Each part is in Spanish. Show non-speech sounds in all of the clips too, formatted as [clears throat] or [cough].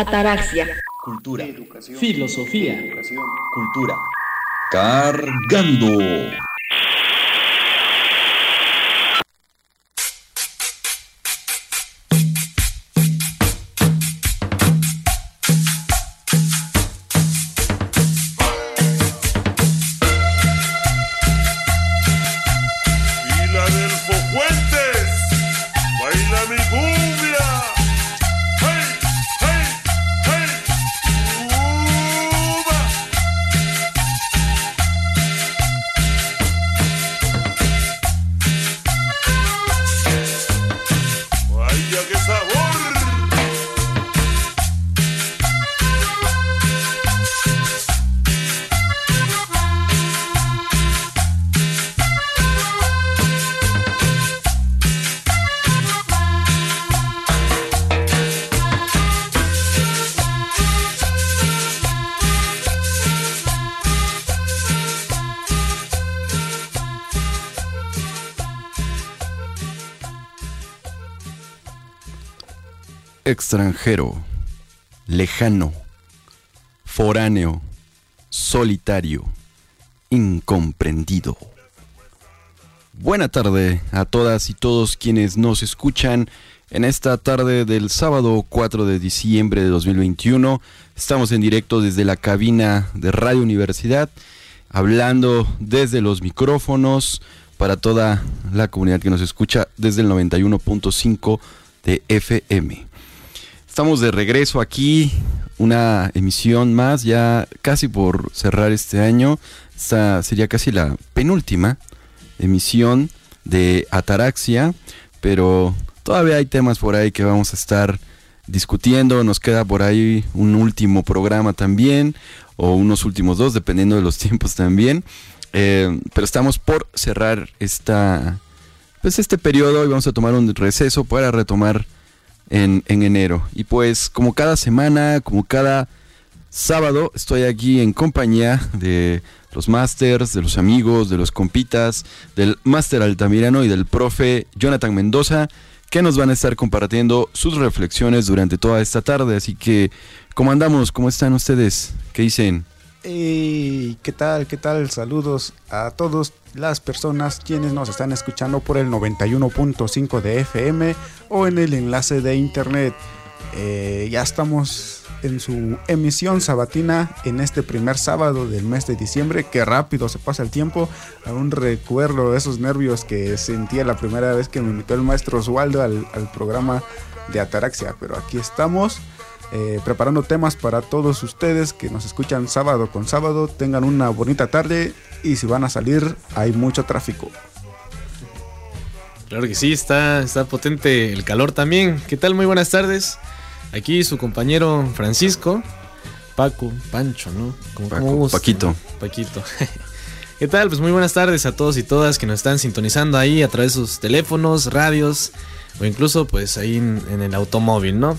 Ataraxia. Cultura. Filosofía. Cultura. Cargando. Lejano, foráneo, solitario, incomprendido. Buena tarde a todas y todos quienes nos escuchan en esta tarde del sábado 4 de diciembre de 2021. Estamos en directo desde la cabina de Radio Universidad, hablando desde los micrófonos para toda la comunidad que nos escucha desde el 91.5 de FM. Estamos de regreso aquí, una emisión más, ya casi por cerrar este año. Esta sería casi la penúltima emisión de Ataraxia, pero todavía hay temas por ahí que vamos a estar discutiendo. Nos queda por ahí un último programa también, o unos últimos dos, dependiendo de los [laughs] tiempos también. Eh, pero estamos por cerrar esta, pues este periodo y vamos a tomar un receso para retomar en, enero. Y pues como cada semana, como cada sábado, estoy aquí en compañía de los masters, de los amigos, de los compitas, del máster Altamirano y del profe Jonathan Mendoza, que nos van a estar compartiendo sus reflexiones durante toda esta tarde. Así que, ¿cómo andamos? ¿Cómo están ustedes? ¿Qué dicen? Hey, ¿Qué tal? ¿Qué tal? Saludos a todas las personas quienes nos están escuchando por el 91.5 de FM o en el enlace de internet. Eh, ya estamos en su emisión sabatina en este primer sábado del mes de diciembre. Qué rápido se pasa el tiempo. Aún recuerdo esos nervios que sentía la primera vez que me invitó el maestro Oswaldo al, al programa de Ataraxia. Pero aquí estamos eh, preparando temas para todos ustedes que nos escuchan sábado con sábado. Tengan una bonita tarde y si van a salir hay mucho tráfico. Claro que sí, está, está potente el calor también. ¿Qué tal? Muy buenas tardes. Aquí su compañero Francisco, Paco, Pancho, ¿no? Como, Paquito. Paquito. [laughs] ¿Qué tal? Pues muy buenas tardes a todos y todas que nos están sintonizando ahí a través de sus teléfonos, radios o incluso pues ahí en el automóvil, ¿no?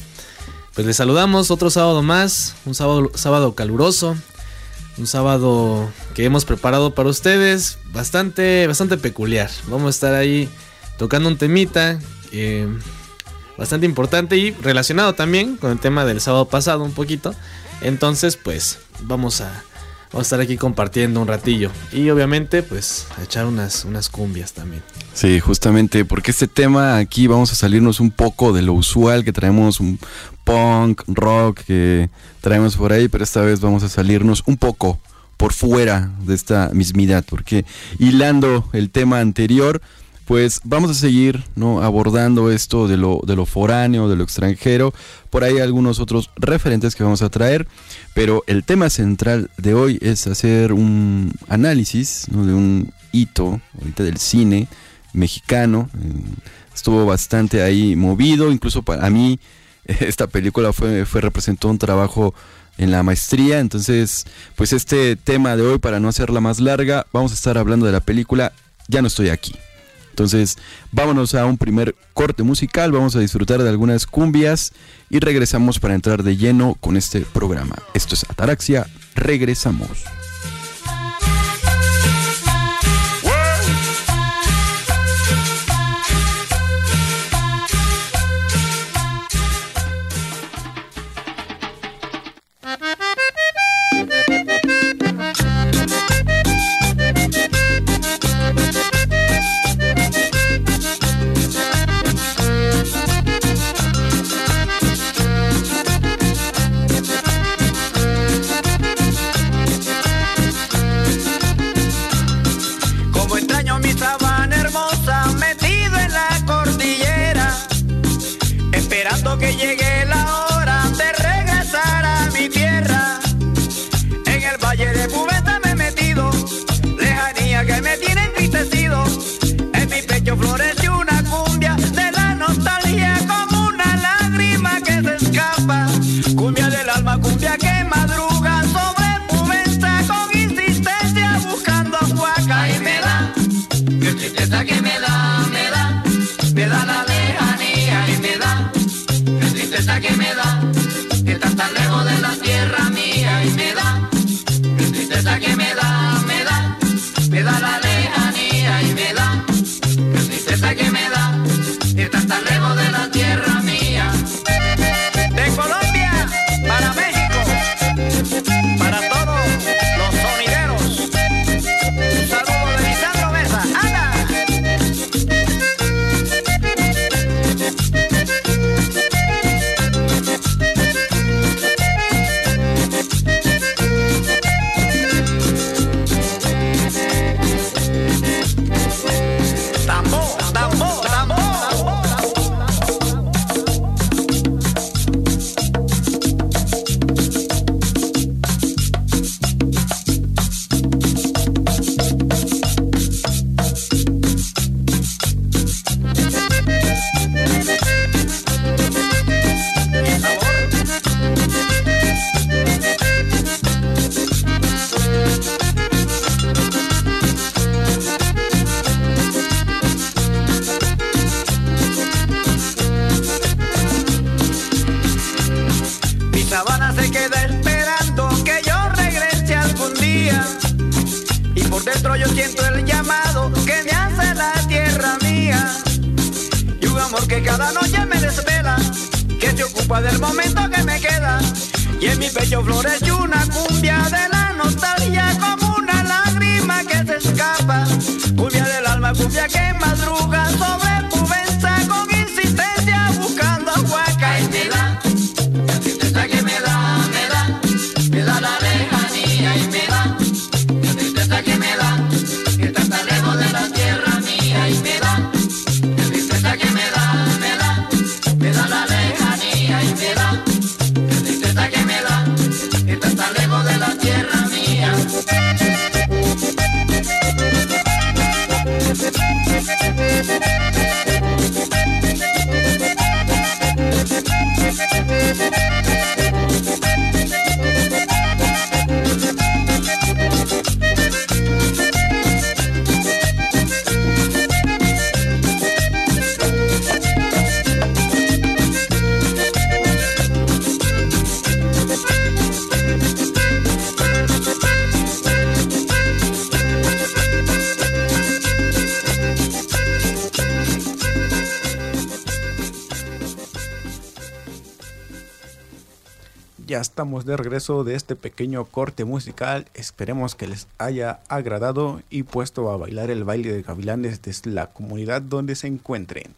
Pues les saludamos otro sábado más, un sábado, sábado caluroso, un sábado que hemos preparado para ustedes, bastante, bastante peculiar. Vamos a estar ahí tocando un temita eh, bastante importante y relacionado también con el tema del sábado pasado un poquito. Entonces, pues vamos a, Vamos a estar aquí compartiendo un ratillo. Y obviamente, pues, a echar unas, unas cumbias también. Sí, justamente, porque este tema aquí vamos a salirnos un poco de lo usual que traemos un punk, rock que traemos por ahí, pero esta vez vamos a salirnos un poco por fuera de esta mismidad, porque hilando el tema anterior, pues vamos a seguir ¿no? abordando esto de lo, de lo foráneo, de lo extranjero, por ahí algunos otros referentes que vamos a traer, pero el tema central de hoy es hacer un análisis de un hito ahorita del cine mexicano. Estuvo bastante ahí movido, incluso para mí [laughs] esta película fue, fue representó un trabajo en la maestría. Entonces, pues este tema de hoy, para no hacerla más larga, vamos a estar hablando de la película Ya no estoy aquí. Entonces, vámonos a un primer corte musical, vamos a disfrutar de algunas cumbias y regresamos para entrar de lleno con este programa. Esto es Ataraxia, regresamos. Amor que cada noche me desvela, que se ocupa del momento que me queda. Y en mi pecho florece una cumbia de la nostalgia como una lágrima que se escapa. Cumbia del alma, cumbia que madruga estamos de regreso de este pequeño corte musical. Esperemos que les haya agradado y puesto a bailar el baile de gavilanes desde la comunidad donde se encuentren.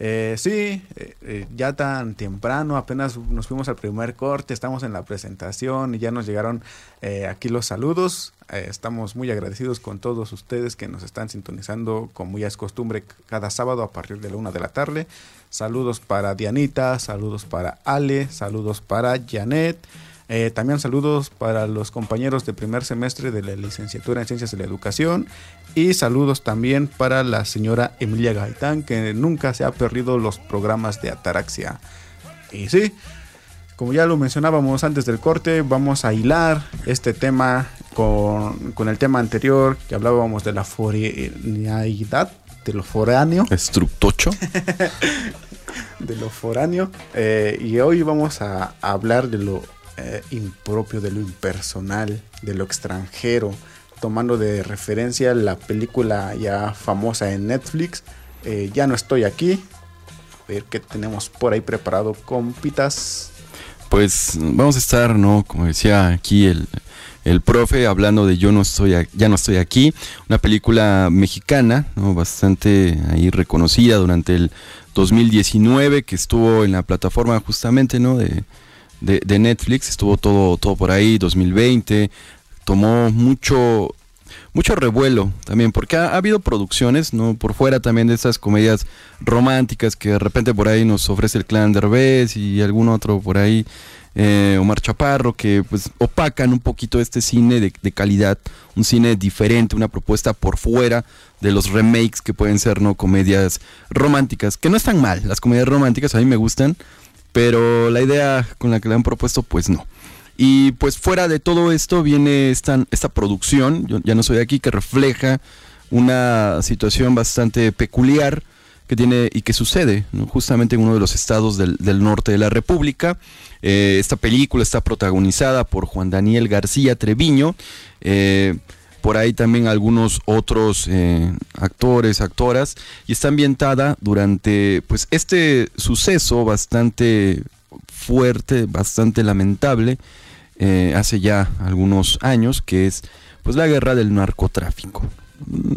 Eh, sí, eh, eh, ya tan temprano, apenas nos fuimos al primer corte, estamos en la presentación y ya nos llegaron eh, aquí los saludos. Estamos muy agradecidos con todos ustedes que nos están sintonizando como ya es costumbre cada sábado a partir de la una de la tarde. Saludos para Dianita, saludos para Ale, saludos para Janet. Eh, también saludos para los compañeros de primer semestre de la licenciatura en Ciencias de la Educación y saludos también para la señora Emilia Gaitán que nunca se ha perdido los programas de Ataraxia. Y sí, como ya lo mencionábamos antes del corte, vamos a hilar este tema con, con el tema anterior que hablábamos de la foreneidad, de lo foráneo Estructocho. [laughs] de lo foráneo. eh, y hoy vamos a, a hablar de lo eh, impropio, de lo impersonal, de lo extranjero, tomando de referencia la película ya famosa en Netflix, eh, Ya no estoy aquí. A ver qué tenemos por ahí preparado, compitas. Pues vamos a estar, ¿no? Como decía aquí el, el profe, hablando de Yo no estoy, ya no estoy aquí, una película mexicana, ¿no? Bastante ahí reconocida durante el 2019, que estuvo en la plataforma justamente, ¿no? De, de, Netflix, estuvo todo, todo por ahí, 2020, tomó mucho, mucho revuelo también, porque ha, ha habido producciones, ¿no? Por fuera también de esas comedias románticas que de repente por ahí nos ofrece el clan Derbez y algún otro por ahí, eh, Omar Chaparro, que pues opacan un poquito este cine de, de calidad, un cine diferente, una propuesta por fuera de los remakes que pueden ser, ¿no? Comedias románticas, que no están mal, las comedias románticas a mí me gustan, pero la idea con la que le han propuesto, pues no. Y pues fuera de todo esto viene esta, esta producción, yo ya no soy aquí, que refleja una situación bastante peculiar que tiene y que sucede ¿no? justamente en uno de los estados del, del norte de la República. Eh, esta película está protagonizada por Juan Daniel García Treviño. eh, por ahí también algunos otros eh, actores, actoras, y está ambientada durante pues este suceso bastante fuerte, bastante lamentable, eh, hace ya algunos años, que es pues la guerra del narcotráfico.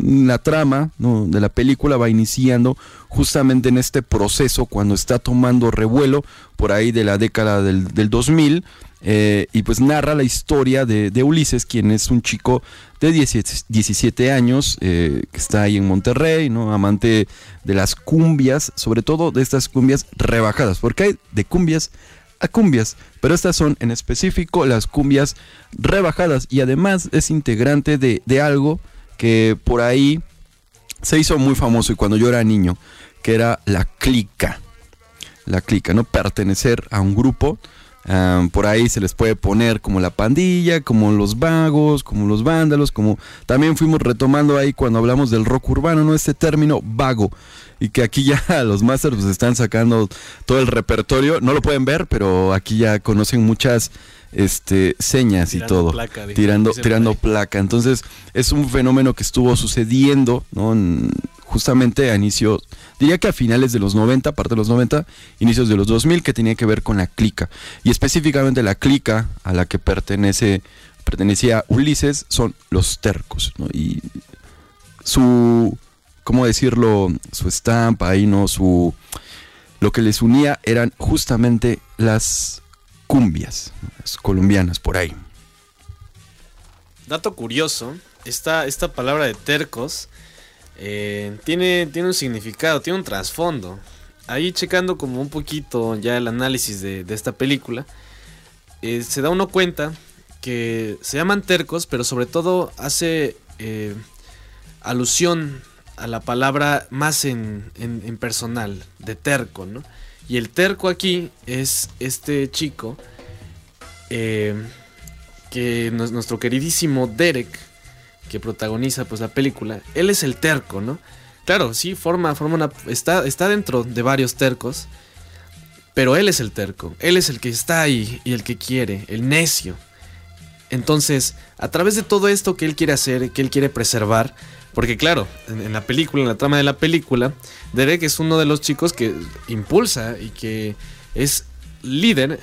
La trama de la película va iniciando justamente en este proceso cuando está tomando revuelo por ahí de la década del, del 2000 eh, y pues narra la historia de, Ulises, quien es un chico de 17, 17 años eh, que está ahí en Monterrey, ¿no? amante de las cumbias, sobre todo de estas cumbias rebajadas, porque hay de cumbias a cumbias, pero estas son en específico las cumbias rebajadas y además es integrante de algo que por ahí se hizo muy famoso y cuando yo era niño, que era la clica. La clica, ¿no? Pertenecer a un grupo. ah, por ahí se les puede poner como la pandilla, como los vagos, como los vándalos, como también fuimos retomando ahí cuando hablamos del rock urbano, ¿no? Este término vago. Y que aquí ya [laughs] los masters pues, están sacando todo el repertorio. No lo pueden ver, pero aquí ya conocen muchas este, señas y todo. placa, tirando tirando placa. Entonces, es un fenómeno que estuvo sucediendo, ¿no? En- justamente a inicios, diría que a finales de los 90, parte de los 90, inicios de los 2000, que tenía que ver con la clica. Y específicamente la clica a la que pertenece, pertenecía Ulises son los tercos, ¿no? Y su, ¿cómo decirlo? Su estampa ahí, ¿no? Su, lo que les unía eran justamente las cumbias, las colombianas por ahí. Dato curioso, esta, esta palabra de tercos eh, tiene, tiene un significado, tiene un trasfondo. Ahí checando como un poquito ya el análisis de, de esta película, eh, se da uno cuenta que se llaman tercos, pero sobre todo hace eh, alusión a la palabra más en, en- en personal, de terco, ¿no? Y el terco aquí es este chico eh, que nuestro queridísimo Derek, que protagoniza pues la película, él es el terco, ¿no? Claro, sí, forma, forma una, está, está dentro de varios tercos, pero él es el terco, él es el que está ahí y el que quiere, el necio. Entonces, a través de todo esto que él quiere hacer, que él quiere preservar, porque claro, en, la película, en la trama de la película, Derek es uno de los chicos que impulsa y que es líder,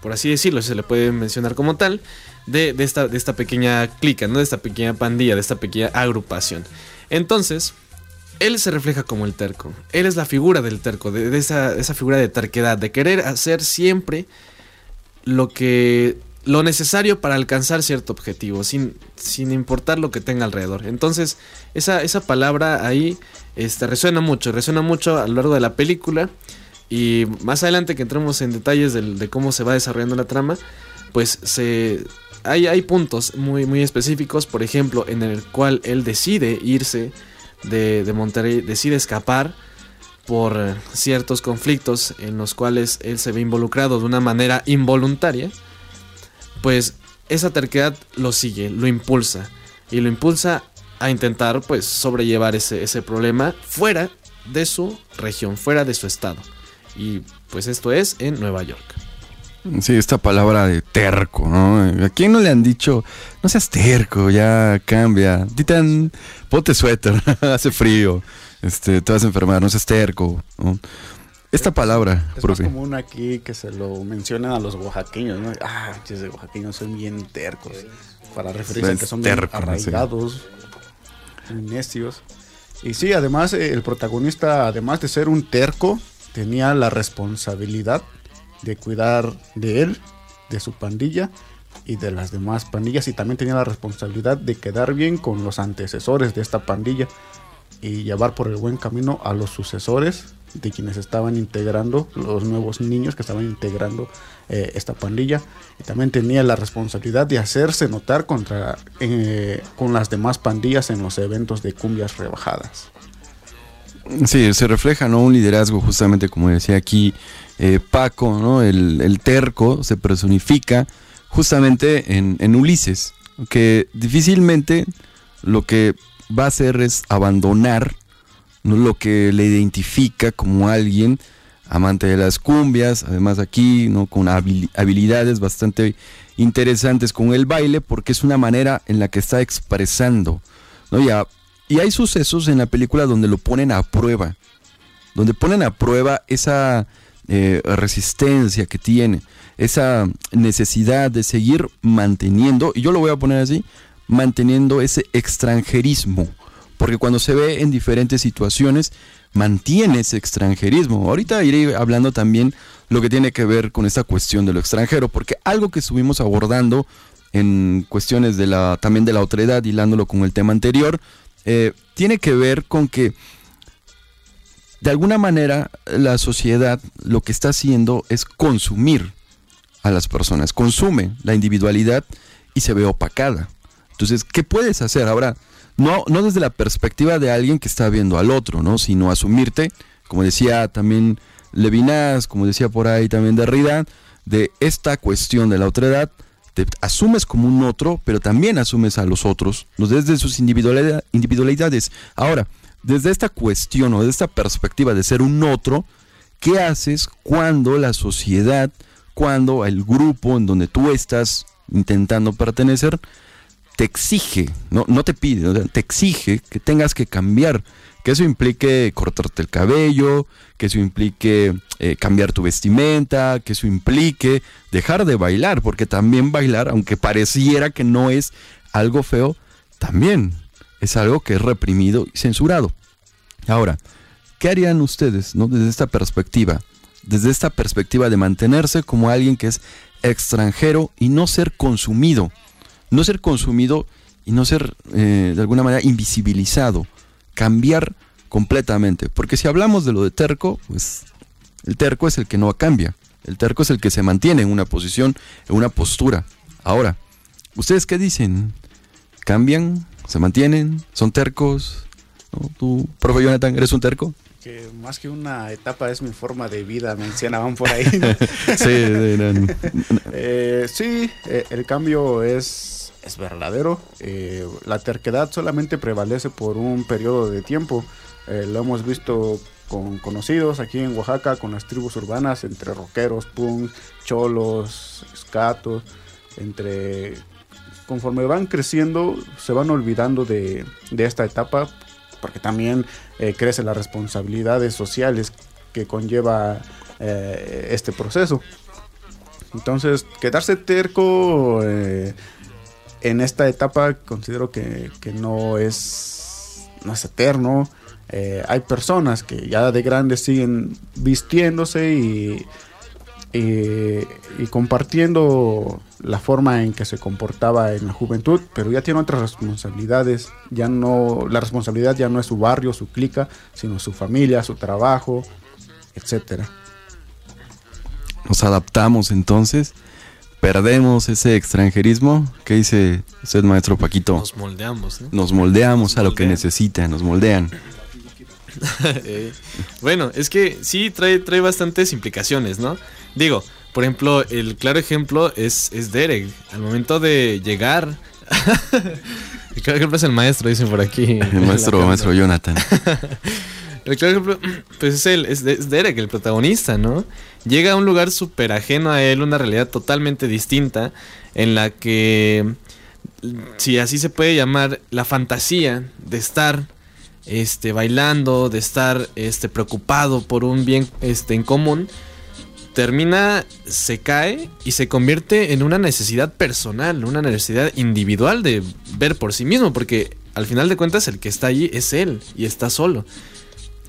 por así decirlo, se le puede mencionar como tal, de, de esta, de esta pequeña clica, ¿no? de esta pequeña pandilla, de esta pequeña agrupación. Entonces, él se refleja como el terco. Él es la figura del terco, de, de esa, esa figura de terquedad, de querer hacer siempre lo que lo necesario para alcanzar cierto objetivo, sin, sin importar lo que tenga alrededor. Entonces, esa, esa palabra ahí este, resuena mucho, resuena mucho a lo largo de la película. Y más adelante que entremos en detalles de cómo se va desarrollando la trama, pues se, hay, hay puntos muy, muy específicos, por ejemplo, en el cual él decide irse de, de Monterrey, decide escapar por ciertos conflictos en los cuales él se ve involucrado de una manera involuntaria, pues esa terquedad lo sigue, lo impulsa y lo impulsa a intentar pues sobrellevar ese, ese problema fuera de su región, fuera de su estado. Y pues esto es en Nueva York. Sí, esta palabra de terco, ¿no? ¿A quién no le han dicho, no seas terco, ya cambia? Titan, ponte suéter, [laughs] hace frío, este, te vas a enfermar, no seas terco. Esta palabra, Es más profe. común aquí que se lo mencionan a los oaxaqueños, ¿no? Ah, de oaxaqueños son bien tercos. Para referirse a Es que son bien terco, sé. arraigados, necios. Y sí, además eh, el protagonista, además de ser un terco, tenía la responsabilidad de cuidar de él, de su pandilla, y de las demás pandillas y también tenía la responsabilidad de quedar bien con los antecesores de esta pandilla y llevar por el buen camino a los sucesores de quienes estaban integrando, los nuevos niños que estaban integrando eh, esta pandilla. Y también tenía la responsabilidad de hacerse notar contra, eh, con las demás pandillas en los eventos de cumbias rebajadas. Sí, se refleja ¿no? un liderazgo, justamente como decía aquí eh, Paco, ¿no? el, el terco se personifica justamente en, en Ulises, que difícilmente lo que va a hacer es abandonar. Lo que le identifica como alguien amante de las cumbias, además aquí ¿no? con habil- habilidades bastante interesantes con el baile, porque es una manera en la que está expresando. ¿no? Y, y hay sucesos en la película donde lo ponen a prueba, donde ponen a prueba esa eh, resistencia que tiene, esa necesidad de seguir manteniendo, y yo lo voy a poner así, manteniendo ese extranjerismo, porque cuando se ve en diferentes situaciones, mantiene ese extranjerismo. Ahorita iré hablando también lo que tiene que ver con esta cuestión de lo extranjero, porque algo que estuvimos abordando en cuestiones de la también de la otredad, hilándolo con el tema anterior, eh, tiene que ver con que de alguna manera la sociedad lo que está haciendo es consumir a las personas, consume la individualidad y se ve opacada. Entonces, ¿qué puedes hacer? Ahora, no, no desde la perspectiva de alguien que está viendo al otro, ¿no? Sino asumirte, como decía también Levinas, como decía por ahí también Derrida, de esta cuestión de la otredad, te asumes como un otro, pero también asumes a los otros, ¿no? desde sus individualidad- individualidades. Ahora, desde esta cuestión o de esta perspectiva de ser un otro, ¿qué haces cuando la sociedad, cuando el grupo en donde tú estás intentando pertenecer, te exige, no, no te pide, te exige que tengas que cambiar, que eso implique cortarte el cabello, que eso implique eh, cambiar tu vestimenta, que eso implique dejar de bailar, porque también bailar, aunque pareciera que no es algo feo, también es algo que es reprimido y censurado. Ahora, ¿qué harían ustedes ¿no? desde esta perspectiva? Desde esta perspectiva de mantenerse como alguien que es extranjero y no ser consumido. No ser consumido y no ser eh, de alguna manera invisibilizado. Cambiar completamente. Porque si hablamos de lo de terco, pues el terco es el que no cambia. El terco es el que se mantiene en una posición, en una postura. Ahora, ¿ustedes qué dicen? ¿Cambian? ¿Se mantienen? ¿Son tercos? ¿No? ¿Tú, profe Jonathan, eres un terco? Que más que una etapa es mi forma de vida, mencionaban por ahí. [laughs] Sí, de- Eh, sí, eh, el cambio es, es verdadero. Eh, la terquedad solamente prevalece por un periodo de tiempo. Eh, lo hemos visto con conocidos aquí en Oaxaca, con las tribus urbanas, entre rockeros, punks, cholos, escatos, entre... Conforme van creciendo, se van olvidando de, de esta etapa, porque también eh, crecen las responsabilidades sociales que conlleva eh, este proceso. Entonces, quedarse terco en esta etapa considero que, que no, es, no es eterno. Eh, hay personas que ya de grandes siguen vistiéndose y, y, y compartiendo la forma en que se comportaba en la juventud, pero ya tiene otras responsabilidades. Ya no, la responsabilidad ya no es su barrio, su clica, sino su familia, su trabajo, etcétera. nos adaptamos entonces, perdemos ese extranjerismo. ¿Qué dice usted, maestro Paquito? Nos moldeamos, ¿no? Nos moldeamos a lo que moldean. necesita, nos moldean. [laughs] Eh, bueno, es que sí trae, trae bastantes implicaciones, ¿no? Digo, por ejemplo, el claro ejemplo es, es Derek. Al momento de llegar. [laughs] el claro ejemplo es el maestro, dicen por aquí. El [laughs] maestro, maestro Jonathan. El claro ejemplo, [clears throat] pues es, el, es, Derek, el protagonista, ¿no? Llega a un lugar súper ajeno a él, una realidad totalmente distinta, en la que, si así se puede llamar, la fantasía de estar este, bailando, de estar este, preocupado por un bien este, en común, termina, se cae y se convierte en una necesidad personal, una necesidad individual de ver por sí mismo, porque al final de cuentas el que está allí es él y está solo.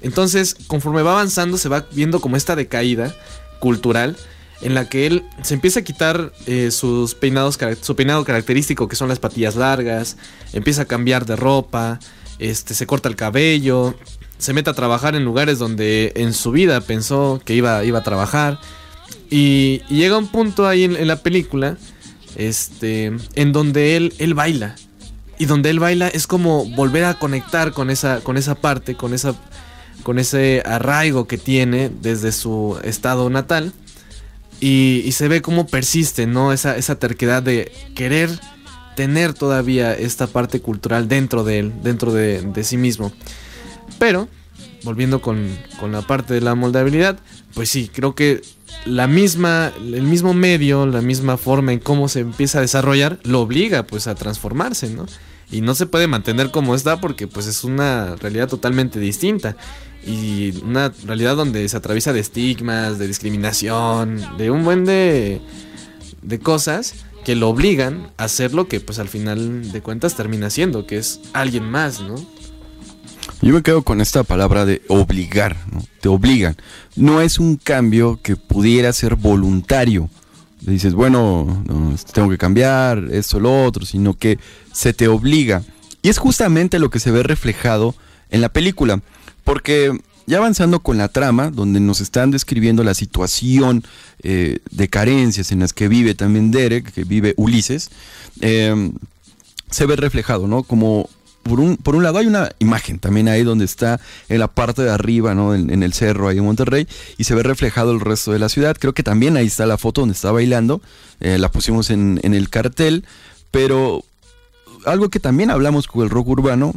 Entonces, conforme va avanzando, se va viendo como esta decaída cultural en la que él se empieza a quitar eh, sus peinados, su peinado característico, que son las patillas largas, empieza a cambiar de ropa, este, se corta el cabello, se mete a trabajar en lugares donde en su vida pensó que iba, iba a trabajar. Y, y llega un punto ahí en, en la película, este, en donde él, él baila. Y donde él baila es como volver a conectar con esa, con esa parte, con esa, con ese arraigo que tiene desde su estado natal. Y, se ve cómo persiste, ¿no? Esa, terquedad de querer tener todavía esta parte cultural dentro de él, dentro de, sí mismo. Pero, volviendo con, con la parte de la moldabilidad, pues sí, creo que la misma, el mismo medio, la misma forma en cómo se empieza a desarrollar, lo obliga pues a transformarse, ¿no? Y no se puede mantener como está porque pues es una realidad totalmente distinta. Y una realidad donde se atraviesa de estigmas, de discriminación, de un buen de, de cosas que lo obligan a hacer lo que pues al final de cuentas termina siendo, que es alguien más, ¿no? Yo me quedo con esta palabra de obligar, ¿no? Te obligan. No es un cambio que pudiera ser voluntario. Dices, bueno, no, tengo que cambiar esto, lo otro, sino que se te obliga. Y es justamente lo que se ve reflejado en la película. Porque ya avanzando con la trama, donde nos están describiendo la situación eh, de carencias en las que vive también Derek, que vive Ulises, eh, se ve reflejado, ¿no? Como por un, por un lado hay una imagen también ahí donde está en la parte de arriba, ¿no? En, el cerro ahí en Monterrey y se ve reflejado el resto de la ciudad. Creo que también ahí está la foto donde está bailando, eh, la pusimos en, en el cartel, pero algo que también hablamos con el rock urbano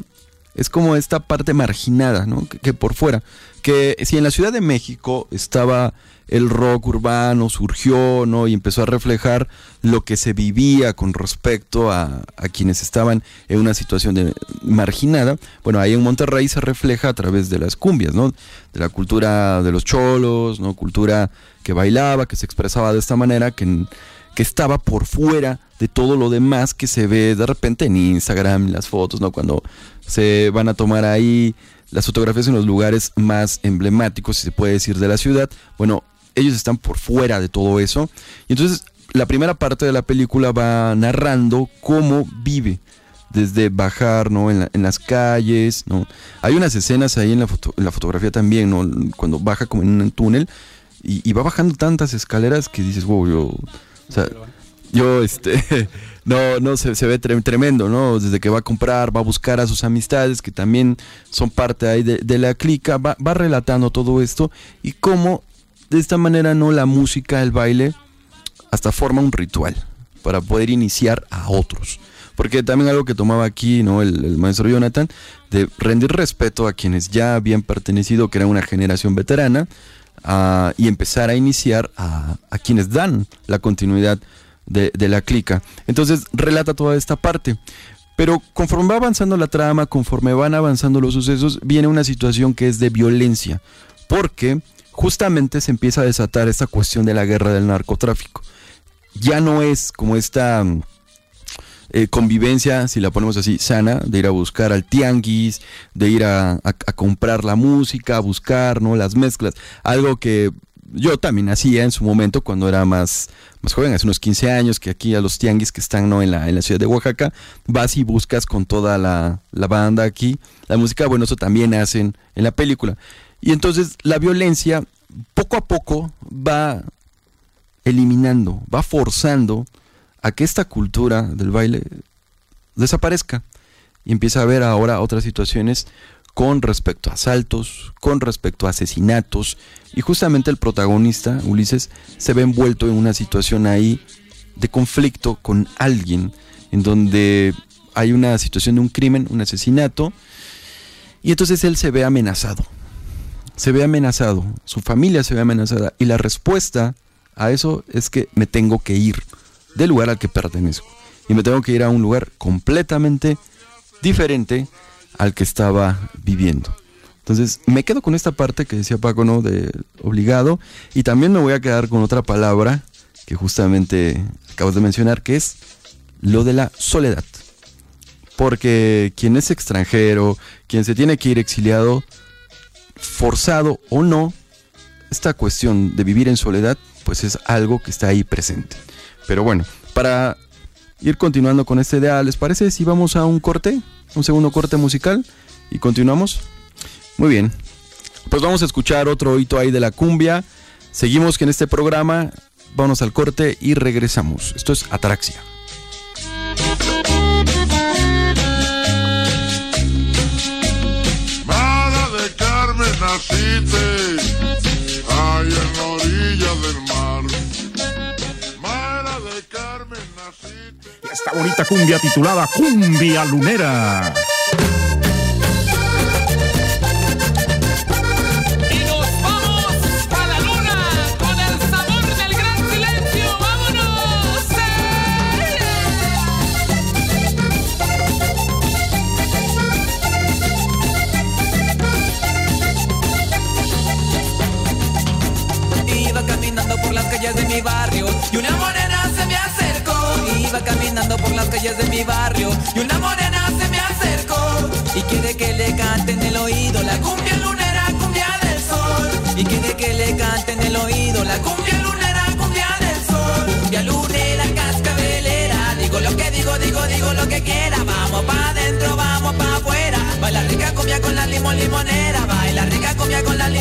es como esta parte marginada, ¿no? Que, por fuera. Que si en la Ciudad de México estaba el rock urbano, surgió, ¿no? Y empezó a reflejar lo que se vivía con respecto a, quienes estaban en una situación de marginada. Bueno, ahí en Monterrey se refleja a través de las cumbias, ¿no? De la cultura de los cholos, ¿no? Cultura que bailaba, que se expresaba de esta manera, que, que estaba por fuera de todo lo demás que se ve de repente en Instagram, las fotos, ¿no? Cuando se van a tomar ahí las fotografías en los lugares más emblemáticos, si se puede decir, de la ciudad. Bueno, ellos están por fuera de todo eso. Y entonces la primera parte de la película va narrando cómo vive. Desde bajar, ¿no? En, la, en las calles, ¿no? Hay unas escenas ahí en la, foto, en la fotografía también, ¿no? Cuando baja como en un túnel y, y va bajando tantas escaleras que dices, wow, yo... O sea, yo, este, [laughs] no, no, se, se, ve tremendo, ¿no? Desde que va a comprar, va a buscar a sus amistades, que también son parte ahí de, la clica, va, va, relatando todo esto y cómo de esta manera, ¿no? La música, el baile, hasta forma un ritual para poder iniciar a otros. Porque también algo que tomaba aquí, ¿no? El maestro Jonathan, de rendir respeto a quienes ya habían pertenecido, que era una generación veterana, y empezar a iniciar a, a quienes dan la continuidad de, de, la clica. Entonces relata toda esta parte. Pero conforme va avanzando la trama, conforme van avanzando los sucesos, viene una situación que es de violencia. Porque justamente se empieza a desatar esta cuestión de la guerra del narcotráfico. Ya no es como esta eh, convivencia, si la ponemos así, sana, de ir a buscar al tianguis, de ir a, a, a comprar la música, a buscar ¿no? las mezclas. Algo que yo también hacía en su momento cuando era más, más joven, hace unos 15 años, que aquí a los tianguis que están ¿no? en, la, en la ciudad de Oaxaca, vas y buscas con toda la, la banda aquí la música, bueno, eso también hacen en la película. Y entonces la violencia poco a poco va eliminando, va forzando a que esta cultura del baile desaparezca y empieza a haber ahora otras situaciones con respecto a asaltos, con respecto a asesinatos, y justamente el protagonista, Ulises, se ve envuelto en una situación ahí de conflicto con alguien, en donde hay una situación de un crimen, un asesinato, y entonces él se ve amenazado, se ve amenazado, su familia se ve amenazada, y la respuesta a eso es que me tengo que ir del lugar al que pertenezco, y me tengo que ir a un lugar completamente diferente al que estaba viviendo. Entonces, me quedo con esta parte que decía Paco, ¿no? De obligado. Y también me voy a quedar con otra palabra que justamente acabas de mencionar, que es lo de la soledad. Porque quien es extranjero, quien se tiene que ir exiliado, forzado o no, esta cuestión de vivir en soledad, pues es algo que está ahí presente. Pero bueno, para ir continuando con esta idea, ¿les parece si vamos a un corte? Un segundo corte musical y continuamos. Muy bien. Pues vamos a escuchar otro hito ahí de la cumbia. Seguimos que en este programa. Vamos al corte y regresamos. Esto es Ataraxia. De Carmen naciste, Esta bonita cumbia titulada Cumbia Lunera.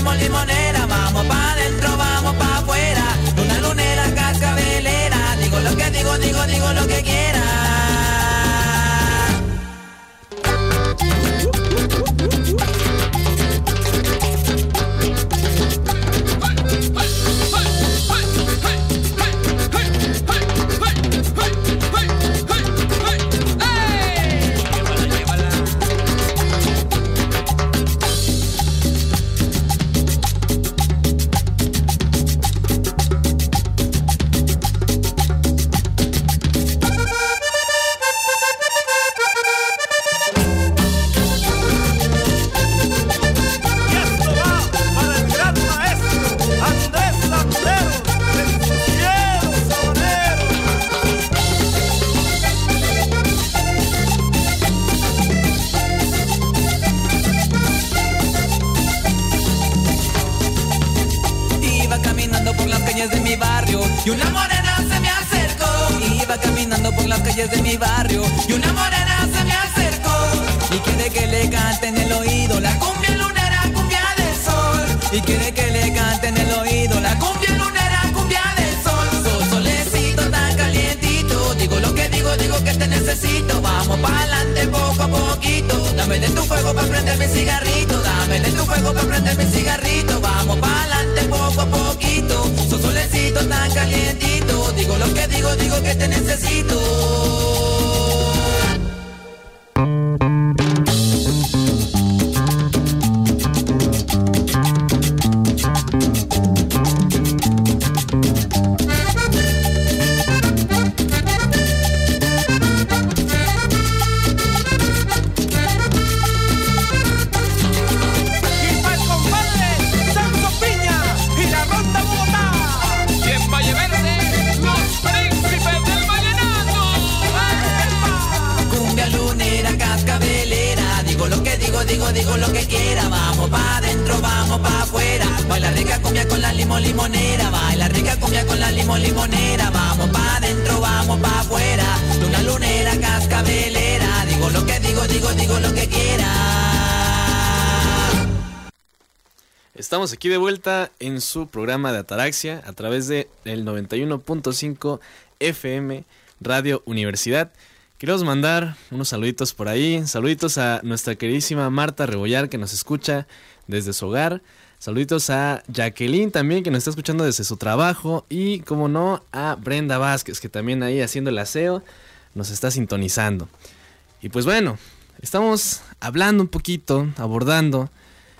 Cumbia con la de mi barrio y una morena se me acercó. Y quiere que le cante en el oído la cumbia lunera, cumbia del sol. Y quiere que le cante en el oído la cumbia lunera, cumbia del sol. So, solecito tan calientito, digo lo que digo, digo que te necesito. Vamos para adelante poco a poquito. Dame de tu fuego para prender mi cigarrito. Dame de tu fuego para prender mi cigarrito. Vamos para adelante poco a poquito. So, solecito tan calientito. Digo lo que digo, digo que te necesito. Aquí de vuelta en su programa de Ataraxia a través de el 91.5 FM Radio Universidad. Queremos mandar unos saluditos por ahí. Saluditos a nuestra queridísima Marta Rebollar que nos escucha desde su hogar. Saluditos a Jacqueline también que nos está escuchando desde su trabajo. Y como no, a Brenda Vázquez que también ahí haciendo el aseo nos está sintonizando. Y pues bueno, estamos hablando un poquito, abordando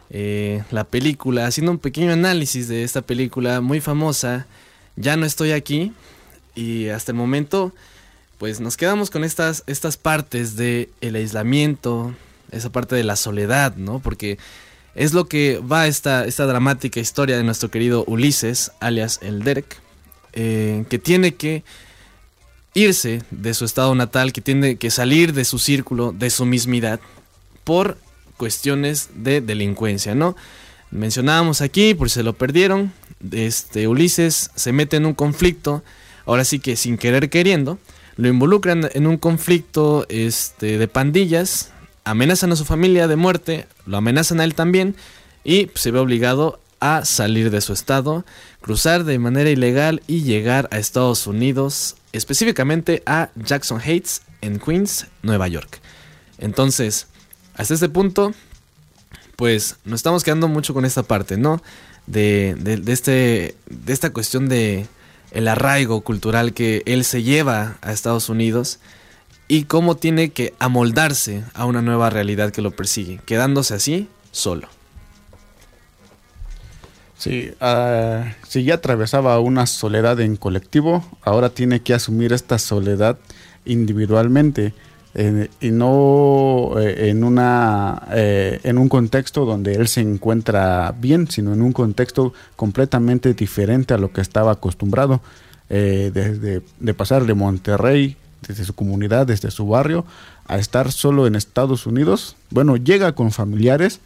eh, la película, haciendo un pequeño análisis de esta película muy famosa, Ya no estoy aquí, y hasta el momento, pues nos quedamos con estas, estas partes de el aislamiento, esa parte de la soledad, ¿no? Porque es lo que va esta, esta dramática historia de nuestro querido Ulises, alias el Derek, eh, que tiene que irse de su estado natal, que tiene que salir de su círculo, de su mismidad, por cuestiones de delincuencia, ¿no? Mencionábamos aquí, por si se lo perdieron, este Ulises se mete en un conflicto, ahora sí que sin querer queriendo, lo involucran en un conflicto este, de pandillas, amenazan a su familia de muerte, lo amenazan a él también y se ve obligado a salir de su estado, cruzar de manera ilegal y llegar a Estados Unidos, específicamente a Jackson Heights en Queens, Nueva York. Entonces, hasta este punto, pues nos estamos quedando mucho con esta parte, ¿no? De, este, de esta cuestión de el arraigo cultural que él se lleva a Estados Unidos y cómo tiene que amoldarse a una nueva realidad que lo persigue, quedándose así solo. Sí, ah, si ya atravesaba una soledad en colectivo, ahora tiene que asumir esta soledad individualmente y no eh, en una eh, en un contexto donde él se encuentra bien, sino en un contexto completamente diferente a lo que estaba acostumbrado eh, desde de pasar de Monterrey desde su comunidad, desde su barrio, a estar solo en Estados Unidos. Bueno, llega con familiares,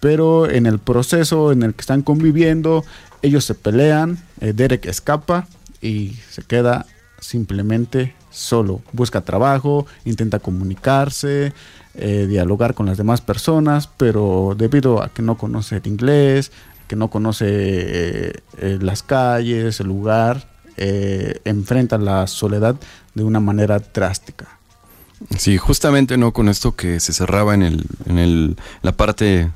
pero en el proceso en el que están conviviendo, ellos se pelean, Derek escapa y se queda simplemente solo. Busca trabajo, intenta comunicarse, eh, dialogar con las demás personas, pero debido a que no conoce el inglés, que no conoce eh, eh, las calles, el lugar, enfrenta la soledad de una manera drástica. Sí, justamente no con esto que se cerraba en el, en el, la parte,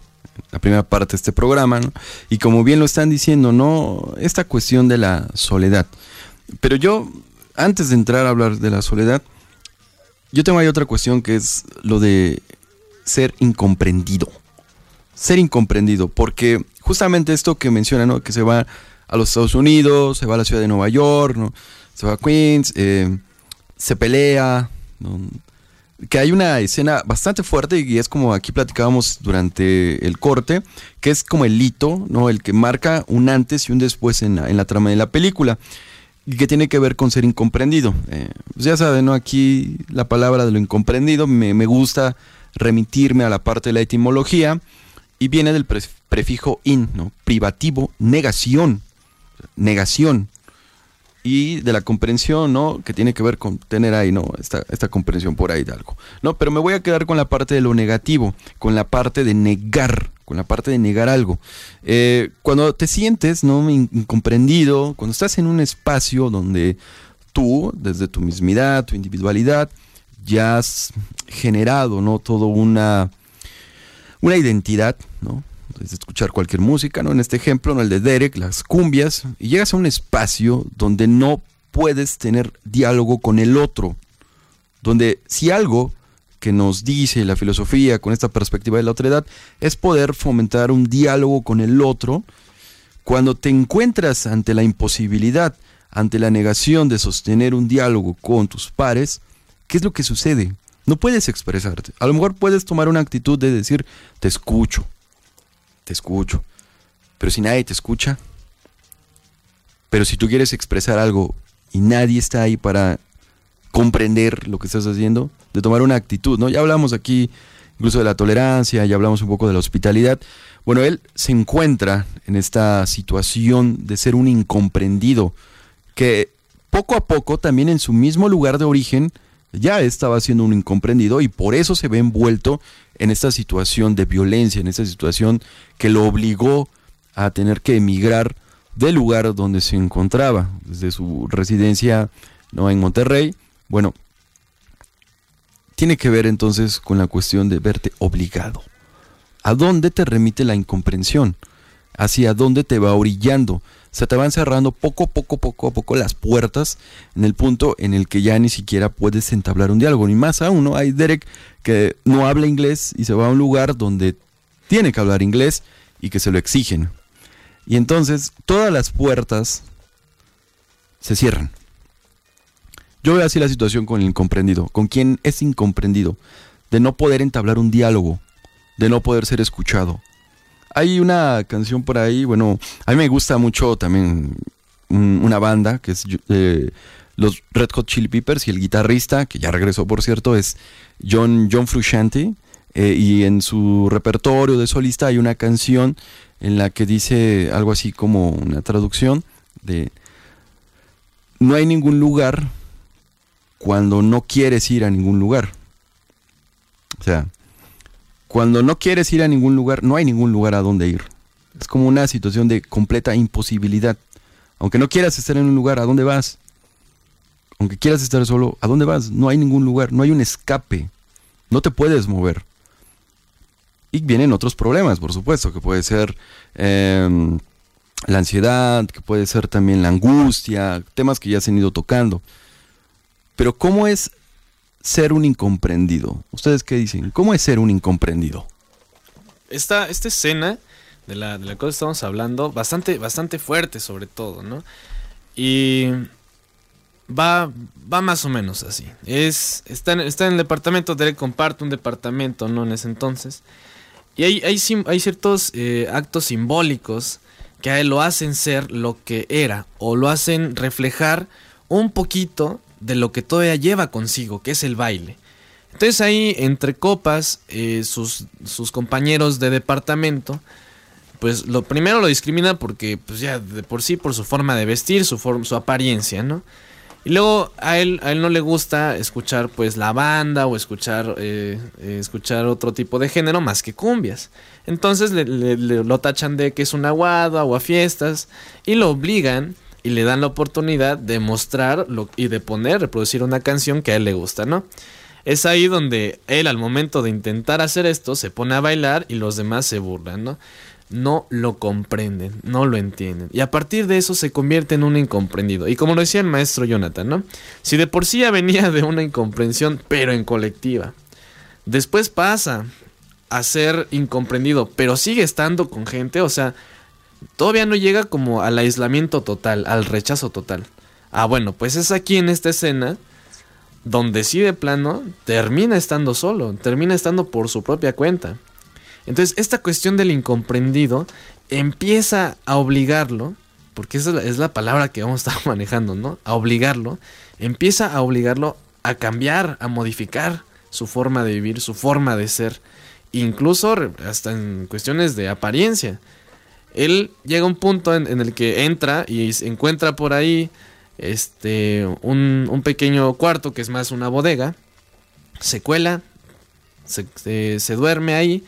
la primera parte de este programa, y como bien lo están diciendo, no, esta cuestión de la soledad. Pero yo, antes de entrar a hablar de la soledad, yo tengo ahí otra cuestión que es lo de ser incomprendido. Ser incomprendido, porque justamente esto que menciona, ¿no? Que se va a los Estados Unidos, se va a la ciudad de Nueva York. Se va a Queens, eh, se pelea, que hay una escena bastante fuerte y es como aquí platicábamos durante el corte, que es como el hito, ¿no? El que marca un antes y un después en la trama de la película y que tiene que ver con ser incomprendido. Eh, pues ya saben, ¿no? Aquí la palabra de lo incomprendido me, me gusta remitirme a la parte de la etimología y viene del pre- prefijo in, ¿no? Privativo, negación, negación y de la comprensión, ¿no? Que tiene que ver con tener ahí, ¿no? Esta, esta comprensión por ahí de algo. No, pero me voy a quedar con la parte de lo negativo, con la parte de negar, con la parte de negar algo. Eh, cuando te sientes, ¿no? In- Incomprendido, cuando estás en un espacio donde tú, desde tu mismidad, tu individualidad, ya has generado, ¿no? Todo una, una identidad, ¿no? Escuchar cualquier música, ¿no? En este ejemplo, ¿no? El de Derek, las cumbias, y llegas a un espacio donde no puedes tener diálogo con el otro, donde si algo que nos dice la filosofía con esta perspectiva de la otra edad es poder fomentar un diálogo con el otro, cuando te encuentras ante la imposibilidad, ante la negación de sostener un diálogo con tus pares, ¿qué es lo que sucede? No puedes expresarte. A lo mejor puedes tomar una actitud de decir, te escucho, te escucho. Pero si nadie te escucha, pero si tú quieres expresar algo y nadie está ahí para comprender lo que estás haciendo, de tomar una actitud, ¿no? Ya hablamos aquí incluso de la tolerancia, ya hablamos un poco de la hospitalidad. Bueno, él se encuentra en esta situación de ser un incomprendido, que poco a poco también en su mismo lugar de origen ya estaba siendo un incomprendido y por eso se ve envuelto en esta situación de violencia, en esta situación que lo obligó a tener que emigrar del lugar donde se encontraba, desde su residencia ¿no? en Monterrey. Bueno, tiene que ver entonces con la cuestión de verte obligado. ¿A dónde te remite la incomprensión? ¿Hacia dónde te va orillando? Se te van cerrando poco a poco, poco a poco las puertas en el punto en el que ya ni siquiera puedes entablar un diálogo. Ni más aún, ¿no? Hay Derek que no habla inglés y se va a un lugar donde tiene que hablar inglés y que se lo exigen. Y entonces todas las puertas se cierran. Yo veo así la situación con el incomprendido, con quien es incomprendido, de no poder entablar un diálogo, de no poder ser escuchado. Hay una canción por ahí, bueno, a mí me gusta mucho también un- una banda que es eh, los Red Hot Chili Peppers y el guitarrista, que ya regresó por cierto, es John, John Frusciante. eh, y en su repertorio de solista hay una canción en la que dice algo así como una traducción de no hay ningún lugar cuando no quieres ir a ningún lugar. O sea, cuando no quieres ir a ningún lugar, no hay ningún lugar a donde ir. Es como una situación de completa imposibilidad. Aunque no quieras estar en un lugar, ¿a dónde vas? Aunque quieras estar solo, ¿a dónde vas? No hay ningún lugar, no hay un escape. No te puedes mover. Y vienen otros problemas, por supuesto, que puede ser em, la ansiedad, que puede ser también la angustia, temas que ya se han ido tocando. Pero ¿cómo es ser un incomprendido? ¿Ustedes qué dicen? ¿Cómo es ser un incomprendido? esta, esta escena de la, de la cual estamos hablando, bastante, bastante fuerte sobre todo, ¿no? Y va, va más o menos así. Es, está, en, está en el departamento, Derek comparte un departamento, ¿no? En ese entonces. Y hay, hay, ciertos eh, actos simbólicos que a él lo hacen ser lo que era, o lo hacen reflejar un poquito de lo que todavía lleva consigo, que es el baile. Entonces ahí, entre copas, eh, sus, sus compañeros de departamento, pues lo primero lo discrimina porque, pues ya de por sí, por su forma de vestir, su, forma, su apariencia, ¿no? Y luego a él, a él no le gusta escuchar pues la banda o escuchar, eh, eh, escuchar otro tipo de género más que cumbias. Entonces le, le- le- lo tachan de que es un aguado, aguafiestas, y lo obligan y le dan la oportunidad de mostrar lo, y de poner, reproducir una canción que a él le gusta, ¿no? Es ahí donde él al momento de intentar hacer esto se pone a bailar y los demás se burlan, ¿no? No lo comprenden, no lo entienden. Y a partir de eso se convierte en un incomprendido. Y como lo decía el maestro Jonathan, ¿no? Si de por sí ya venía de una incomprensión, pero en colectiva. Después pasa a ser incomprendido, pero sigue estando con gente, o sea, todavía no llega como al aislamiento total, al rechazo total. Ah, bueno, pues es aquí en esta escena donde sí de plano termina estando solo, termina estando por su propia cuenta. Entonces, esta cuestión del incomprendido empieza a obligarlo, porque esa es la, palabra que vamos a estar [laughs] manejando, ¿no? A obligarlo, empieza a obligarlo a cambiar, a modificar su forma de vivir, su forma de ser, incluso hasta en cuestiones de apariencia. Él llega a un punto en, el que entra y encuentra por ahí este un, un pequeño cuarto que es más una bodega, se cuela, se, se- duerme ahí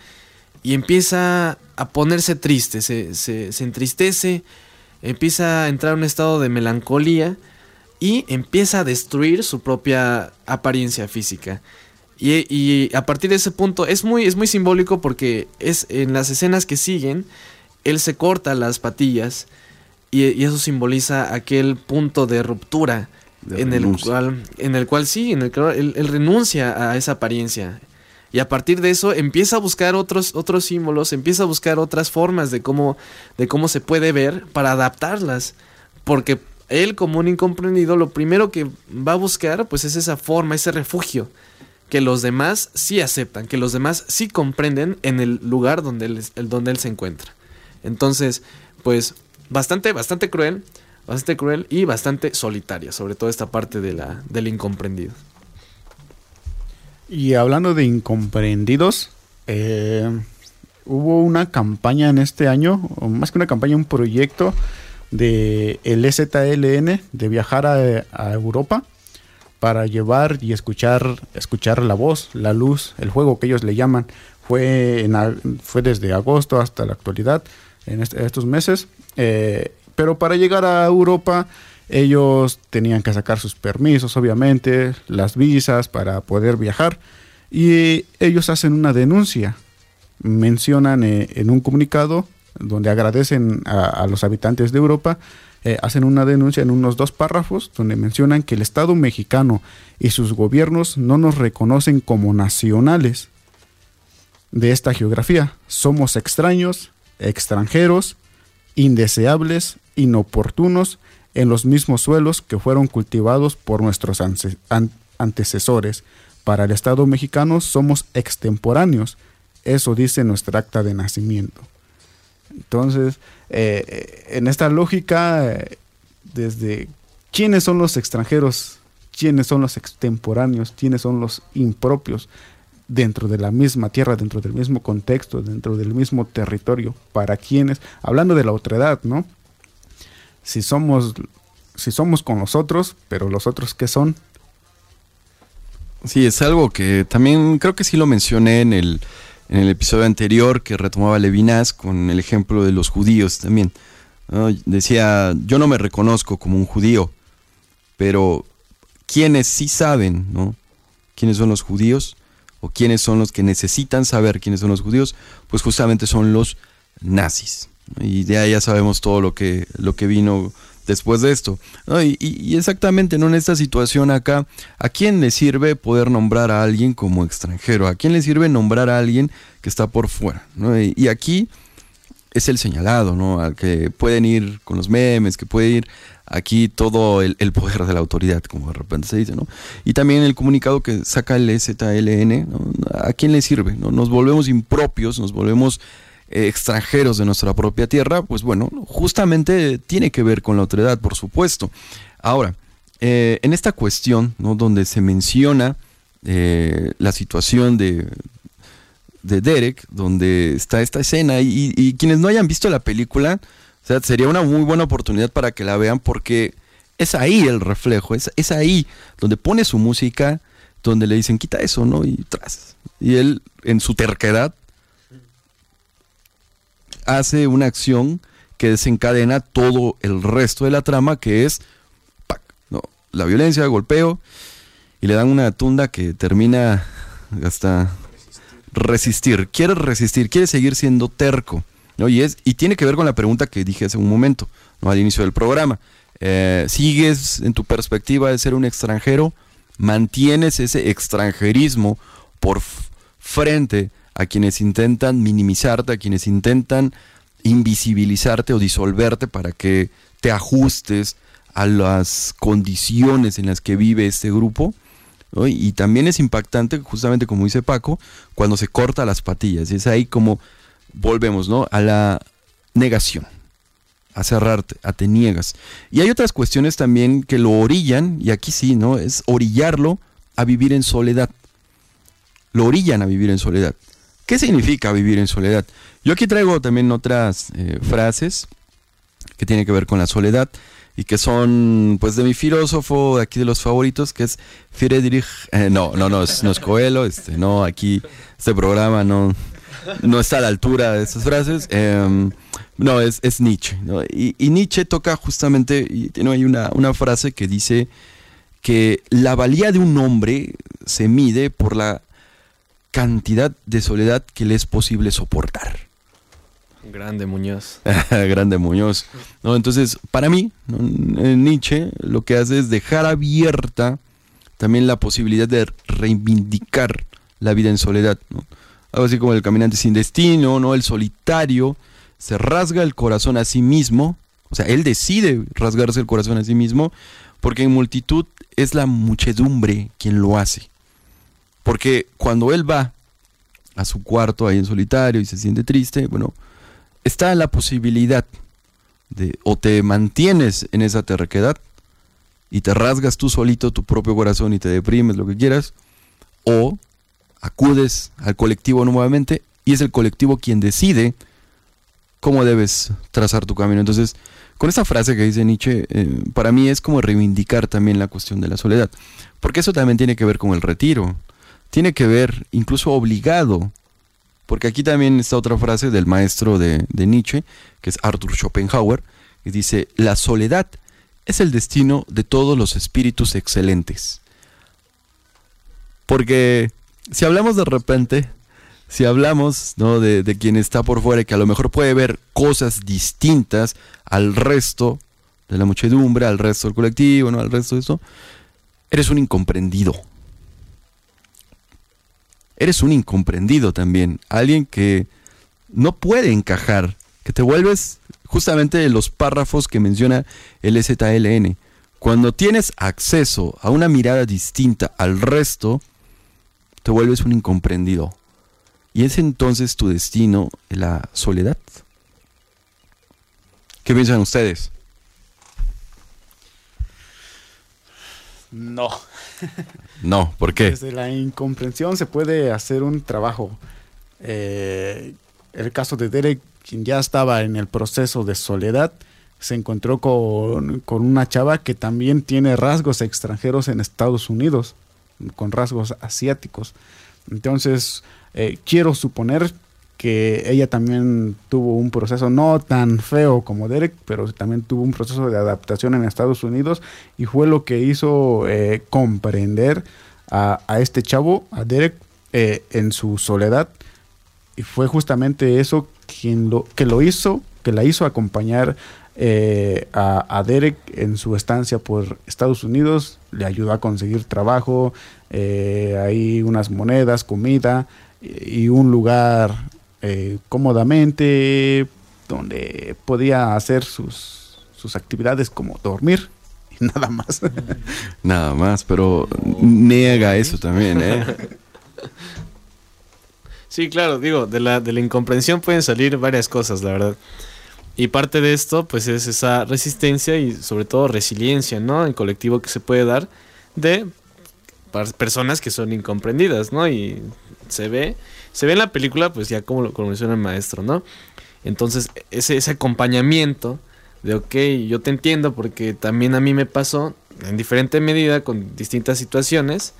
y empieza a ponerse triste, se, se- se entristece, empieza a entrar en un estado de melancolía y empieza a destruir su propia apariencia física. Y, y a partir de ese punto es muy, es muy simbólico porque es en las escenas que siguen, él se corta las patillas y, y eso simboliza aquel punto de ruptura De en el, cual, en el cual sí, en el cual él, él renuncia a esa apariencia. Y a partir de eso empieza a buscar otros, otros símbolos, empieza a buscar otras formas de cómo, de cómo se puede ver para adaptarlas. Porque él como un incomprendido lo primero que va a buscar pues es esa forma, ese refugio que los demás sí aceptan, que los demás sí comprenden en el lugar donde él, donde él se encuentra. Entonces, pues bastante, bastante cruel, bastante cruel y bastante solitaria, sobre todo esta parte de la, del incomprendido. Y hablando de incomprendidos, eh, hubo una campaña en este año, más que una campaña, un proyecto de el EZLN de viajar a, Europa para llevar y escuchar, escuchar la voz, la luz, el juego que ellos le llaman. Fue, en fue desde agosto hasta la actualidad, en estos meses. Eh, pero para llegar a Europa, ellos tenían que sacar sus permisos, obviamente, las visas para poder viajar. Y ellos hacen una denuncia. Mencionan eh, en un comunicado donde agradecen a, a los habitantes de Europa, eh, hacen una denuncia en unos dos párrafos donde mencionan que el Estado mexicano y sus gobiernos no nos reconocen como nacionales de esta geografía. Somos extraños, extranjeros, indeseables, inoportunos en los mismos suelos que fueron cultivados por nuestros antecesores. Para el Estado mexicano somos extemporáneos. Eso dice nuestra acta de nacimiento. Entonces, eh, en esta lógica, eh, desde quiénes son los extranjeros, quiénes son los extemporáneos, quiénes son los impropios, dentro de la misma tierra, dentro del mismo contexto, dentro del mismo territorio, para quienes, hablando de la otredad, ¿no? Si somos, si somos con los otros, pero los otros qué son, Sí, es algo que también creo que sí lo mencioné en el, en el episodio anterior que retomaba Levinas con el ejemplo de los judíos también. Decía, yo no me reconozco como un judío, pero quienes sí saben, ¿no? ¿Quiénes son los judíos? ¿O quiénes son los que necesitan saber quiénes son los judíos? Pues justamente son los nazis. Y de ahí ya sabemos todo lo que, lo que vino después de esto. Y, exactamente ¿no? en esta situación acá, ¿a quién le sirve poder nombrar a alguien como extranjero? ¿A quién le sirve nombrar a alguien que está por fuera? Y, y aquí es el señalado, ¿no? Al que pueden ir con los memes, que puede ir aquí todo el, poder de la autoridad, como de repente se dice, ¿no? Y también el comunicado que saca el ZLN. ¿a quién le sirve? ¿no? Nos volvemos impropios, nos volvemos eh, extranjeros de nuestra propia tierra, pues bueno, justamente tiene que ver con la autoridad, por supuesto. Ahora, eh, en esta cuestión, ¿no? Donde se menciona eh, la situación de, de Derek, donde está esta escena. Y, y quienes no hayan visto la película, o sea, sería una muy buena oportunidad para que la vean porque es ahí el reflejo, es, es ahí donde pone su música, donde le dicen quita eso, ¿no? Y tras. Y él, en su terquedad, hace una acción que desencadena todo el resto de la trama, que es la violencia, el golpeo, y le dan una tunda que termina hasta resistir. Quiere resistir, quiere seguir siendo terco. Y, es, tiene que ver con la pregunta que dije hace un momento, ¿no? al inicio del programa. Eh, ¿Sigues en tu perspectiva de ser un extranjero? ¿Mantienes ese extranjerismo por frente a quienes intentan minimizarte, a quienes intentan invisibilizarte o disolverte para que te ajustes a las condiciones en las que vive este grupo? Y también es impactante, justamente como dice Paco, cuando se corta las patillas. Y es ahí como volvemos, ¿no? A la negación, a cerrarte, a te niegas. Y hay otras cuestiones también que lo orillan, y aquí sí, ¿no? Es orillarlo a vivir en soledad. Lo orillan a vivir en soledad. ¿Qué significa vivir en soledad? Yo aquí traigo también otras eh, frases que tienen que ver con la soledad y que son pues de mi filósofo aquí de los favoritos que es Friedrich eh, no no no es, no es Coelho este no aquí este programa no no está a la altura de esas frases em, no es, es Nietzsche ¿no? y, y Nietzsche toca justamente y tiene ahí una, una frase que dice que la valía de un hombre se mide por la cantidad de soledad que le es posible soportar Grande Muñoz. [laughs] Grande Muñoz. ¿no? Entonces, para mí. En Nietzsche lo que hace es dejar abierta también la posibilidad de reivindicar la vida en soledad. ¿no? Algo así como el caminante sin destino, ¿no? El solitario se rasga el corazón a sí mismo. O sea, él decide rasgarse el corazón a sí mismo porque en multitud es la muchedumbre quien lo hace. Porque cuando él va a su cuarto ahí en solitario y se siente triste, bueno, está la posibilidad de o te mantienes en esa terquedad y te rasgas tú solito tu propio corazón y te deprimes lo que quieras, o acudes al colectivo nuevamente y es el colectivo quien decide cómo debes trazar tu camino. Entonces, con esa frase que dice Nietzsche, eh, para mí es como reivindicar también la cuestión de la soledad, porque eso también tiene que ver con el retiro, tiene que ver incluso obligado porque aquí también está otra frase del maestro de, de Nietzsche, que es Arthur Schopenhauer, que dice, la soledad es el destino de todos los espíritus excelentes. Porque si hablamos de repente, si hablamos ¿no? de, de quien está por fuera y que a lo mejor puede ver cosas distintas al resto de la muchedumbre, al resto del colectivo, ¿no? al resto de eso, eres un incomprendido eres un incomprendido también, alguien que no puede encajar, que te vuelves justamente los párrafos que menciona el ZLN. Cuando tienes acceso a una mirada distinta al resto, te vuelves un incomprendido. Y es entonces tu destino la soledad. ¿Qué piensan ustedes? No. No, ¿por qué? Desde la incomprensión se puede hacer un trabajo. Eh, el caso de Derek, quien ya estaba en el proceso de soledad, se encontró con, con una chava que también tiene rasgos extranjeros en Estados Unidos, con rasgos asiáticos. Entonces, eh, quiero suponer que ella también tuvo un proceso no tan feo como Derek, pero también tuvo un proceso de adaptación en Estados Unidos y fue lo que hizo eh, comprender a, a este chavo, a Derek, eh, en su soledad. Y fue justamente eso quien lo, que lo hizo, que la hizo acompañar a Derek en su estancia por Estados Unidos. Le ayudó a conseguir trabajo, eh, ahí unas monedas, comida y y un lugar eh, cómodamente donde podía hacer sus, sus actividades como dormir y [laughs] nada más. [laughs] Nada más, pero niega eso también, ¿eh? Sí, claro, digo, de la, de la incomprensión pueden salir varias cosas, la verdad. Y parte de esto, pues es esa resistencia y sobre todo resiliencia, ¿no? En colectivo que se puede dar de personas que son incomprendidas, ¿no? Y se ve, se ve en la película, pues ya como lo menciona el maestro, ¿no? Entonces, ese, ese acompañamiento de, ok, yo te entiendo porque también a mí me pasó en diferente medida con distintas situaciones,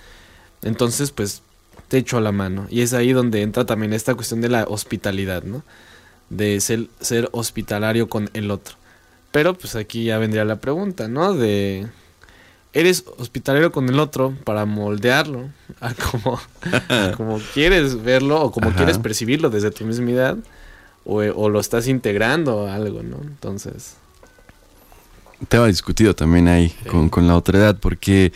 entonces, pues te echo la mano. Y es ahí donde entra también esta cuestión de la hospitalidad, ¿no? De ser, ser hospitalario con el otro. Pero pues aquí ya vendría la pregunta, ¿no? De... ¿Eres hospitalario con el otro para moldearlo a [laughs] como, a [laughs] como quieres verlo o como Ajá. quieres percibirlo desde tu misma edad? O, o lo estás integrando a algo, ¿no? Entonces... tema discutido también ahí con, con la otredad, porque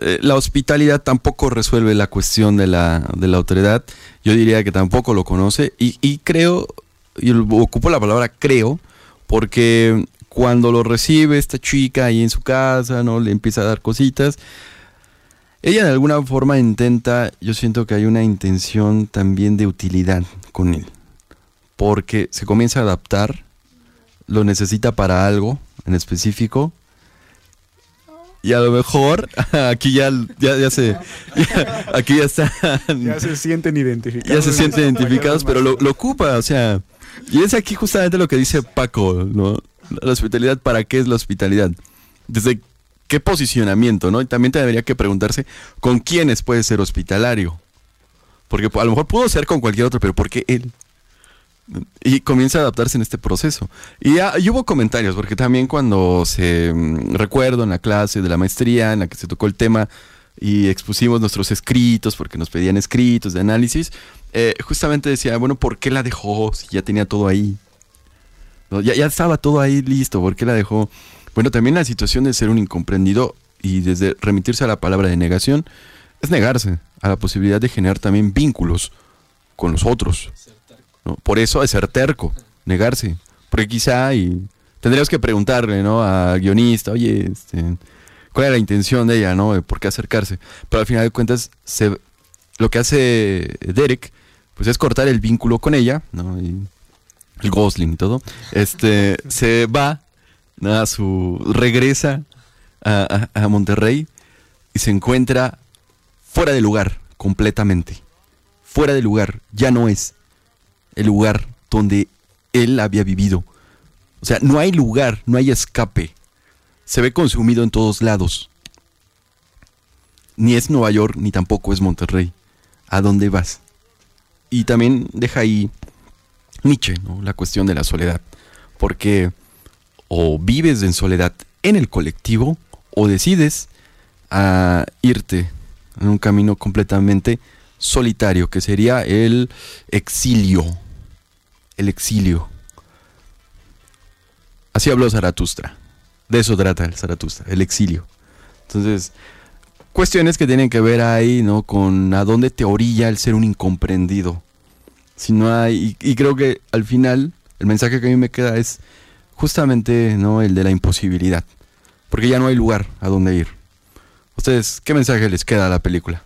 eh, la hospitalidad tampoco resuelve la cuestión de la, de la otredad. Yo diría que tampoco lo conoce. Y, y creo, y ocupo la palabra creo, porque cuando lo recibe esta chica ahí en su casa, ¿no? Le empieza a dar cositas. Ella de alguna forma intenta, yo siento que hay una intención también de utilidad con él. Porque se comienza a adaptar, lo necesita para algo en específico. Y a lo mejor [laughs] aquí ya, ya, ya se. ya- [laughs] aquí ya está. ya se sienten identificados. ya se sienten identificados, pero lo, lo ocupa, o sea. Y es aquí justamente lo que dice Paco, ¿no? La hospitalidad, ¿para qué es la hospitalidad? Desde qué posicionamiento, ¿no? Y también te debería que preguntarse con quiénes puede ser hospitalario. Porque a lo mejor pudo ser con cualquier otro, pero ¿por qué él? Y comienza a adaptarse en este proceso. Y, y hubo comentarios, porque también cuando se mm, recuerdo en la clase de la maestría en la que se tocó el tema y expusimos nuestros escritos, porque nos pedían escritos de análisis, eh, justamente decía, bueno, ¿por qué la dejó si ya tenía todo ahí? Ya, ya estaba todo ahí listo, ¿por qué la dejó? Bueno, también la situación de ser un incomprendido y desde remitirse a la palabra de negación es negarse a la posibilidad de generar también vínculos con los otros. Por eso es ser terco, negarse. Porque quizá y tendríamos que preguntarle, ¿no? Al guionista, oye, este, ¿cuál era la intención de ella, ¿no? ¿Por qué acercarse? Pero al final de cuentas, lo que hace Derek, pues es cortar el vínculo con ella, ¿no? Y el Gosling y todo. Este, se va, a su, regresa a, a- a Monterrey y se encuentra fuera de lugar, completamente. Fuera de lugar, ya no es el lugar donde él había vivido. O sea, no hay lugar, no hay escape. Se ve consumido en todos lados. Ni es Nueva York, ni tampoco es Monterrey. ¿A dónde vas? Y también deja ahí Nietzsche, ¿no? la cuestión de la soledad. Porque o vives en soledad en el colectivo o decides a irte en un camino completamente solitario, que sería el exilio. El exilio. Así habló Zaratustra. De eso trata el Zaratustra, el exilio. Entonces, cuestiones que tienen que ver ahí, ¿no? Con a dónde te orilla el ser un incomprendido. Si no hay, y, y creo que al final el mensaje que a mí me queda es justamente, ¿no? El de la imposibilidad. Porque ya no hay lugar a dónde ir. Ustedes, ¿qué mensaje les queda a la película?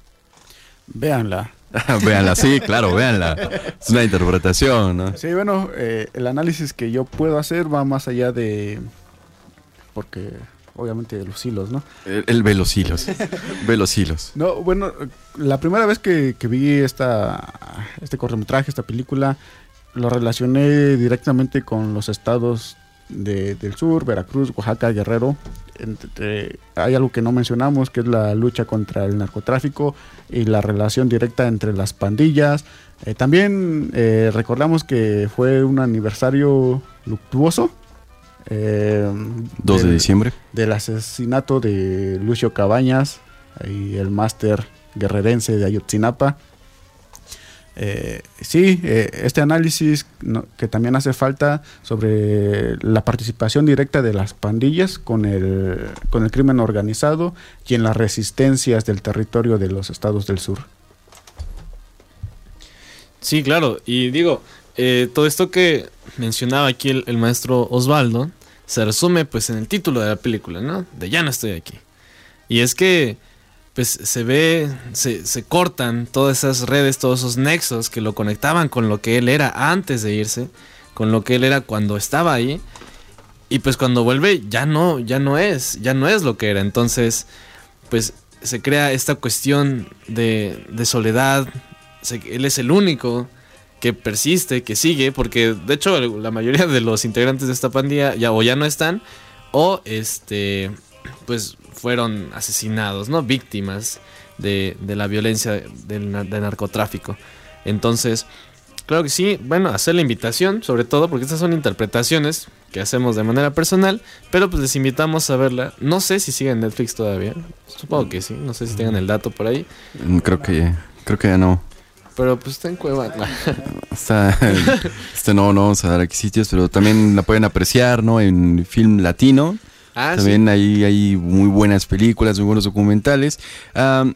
Véanla. [laughs] véanla, sí, claro, véanla. Es una interpretación, ¿no? Sí, bueno, eh, el análisis que yo puedo hacer va más allá de... Porque obviamente los hilos, ¿no? El, el ve los hilos. [laughs] ve los hilos. No, bueno, la primera vez que, que vi esta, este cortometraje, esta película, lo relacioné directamente con los estados de- del sur, Veracruz, Oaxaca, Guerrero. Entre- hay algo que no mencionamos, que es la lucha contra el narcotráfico y la relación directa entre las pandillas. Eh, también eh, recordamos que fue un aniversario luctuoso. Eh, 2 de del- diciembre. del asesinato de Lucio Cabañas y el máster guerrerense de Ayotzinapa. Eh, sí, eh, este análisis no- que también hace falta sobre la participación directa de las pandillas con el, con el crimen organizado y en las resistencias del territorio de los estados del sur. Sí, claro. Y digo, eh, todo esto que mencionaba aquí el, maestro Osvaldo se resume pues en el título de la película, ¿no? De Ya no estoy aquí. Y es que pues se ve, se, se cortan todas esas redes, todos esos nexos que lo conectaban con lo que él era antes de irse, con lo que él era cuando estaba ahí. Y pues cuando vuelve ya no, ya no es, ya no es lo que era. Entonces, pues se crea esta cuestión de, de soledad. Él es el único que persiste, que sigue, porque de hecho la mayoría de los integrantes de esta pandilla ya o ya no están o este pues fueron asesinados, ¿no? Víctimas de, de la violencia del, nar- del narcotráfico. Entonces, claro que sí, bueno, hacer la invitación, sobre todo porque estas son interpretaciones que hacemos de manera personal, pero pues les invitamos a verla. No sé si sigue en Netflix todavía, supongo que sí, no sé si tengan el dato por ahí, Mm, Creo que, creo que ya no. Pero pues está en Cueva. [laughs] Está, este no, no vamos a dar aquí sitios, pero también la pueden apreciar, ¿no? En film latino. Ah, También hay, hay muy buenas películas, muy buenos documentales.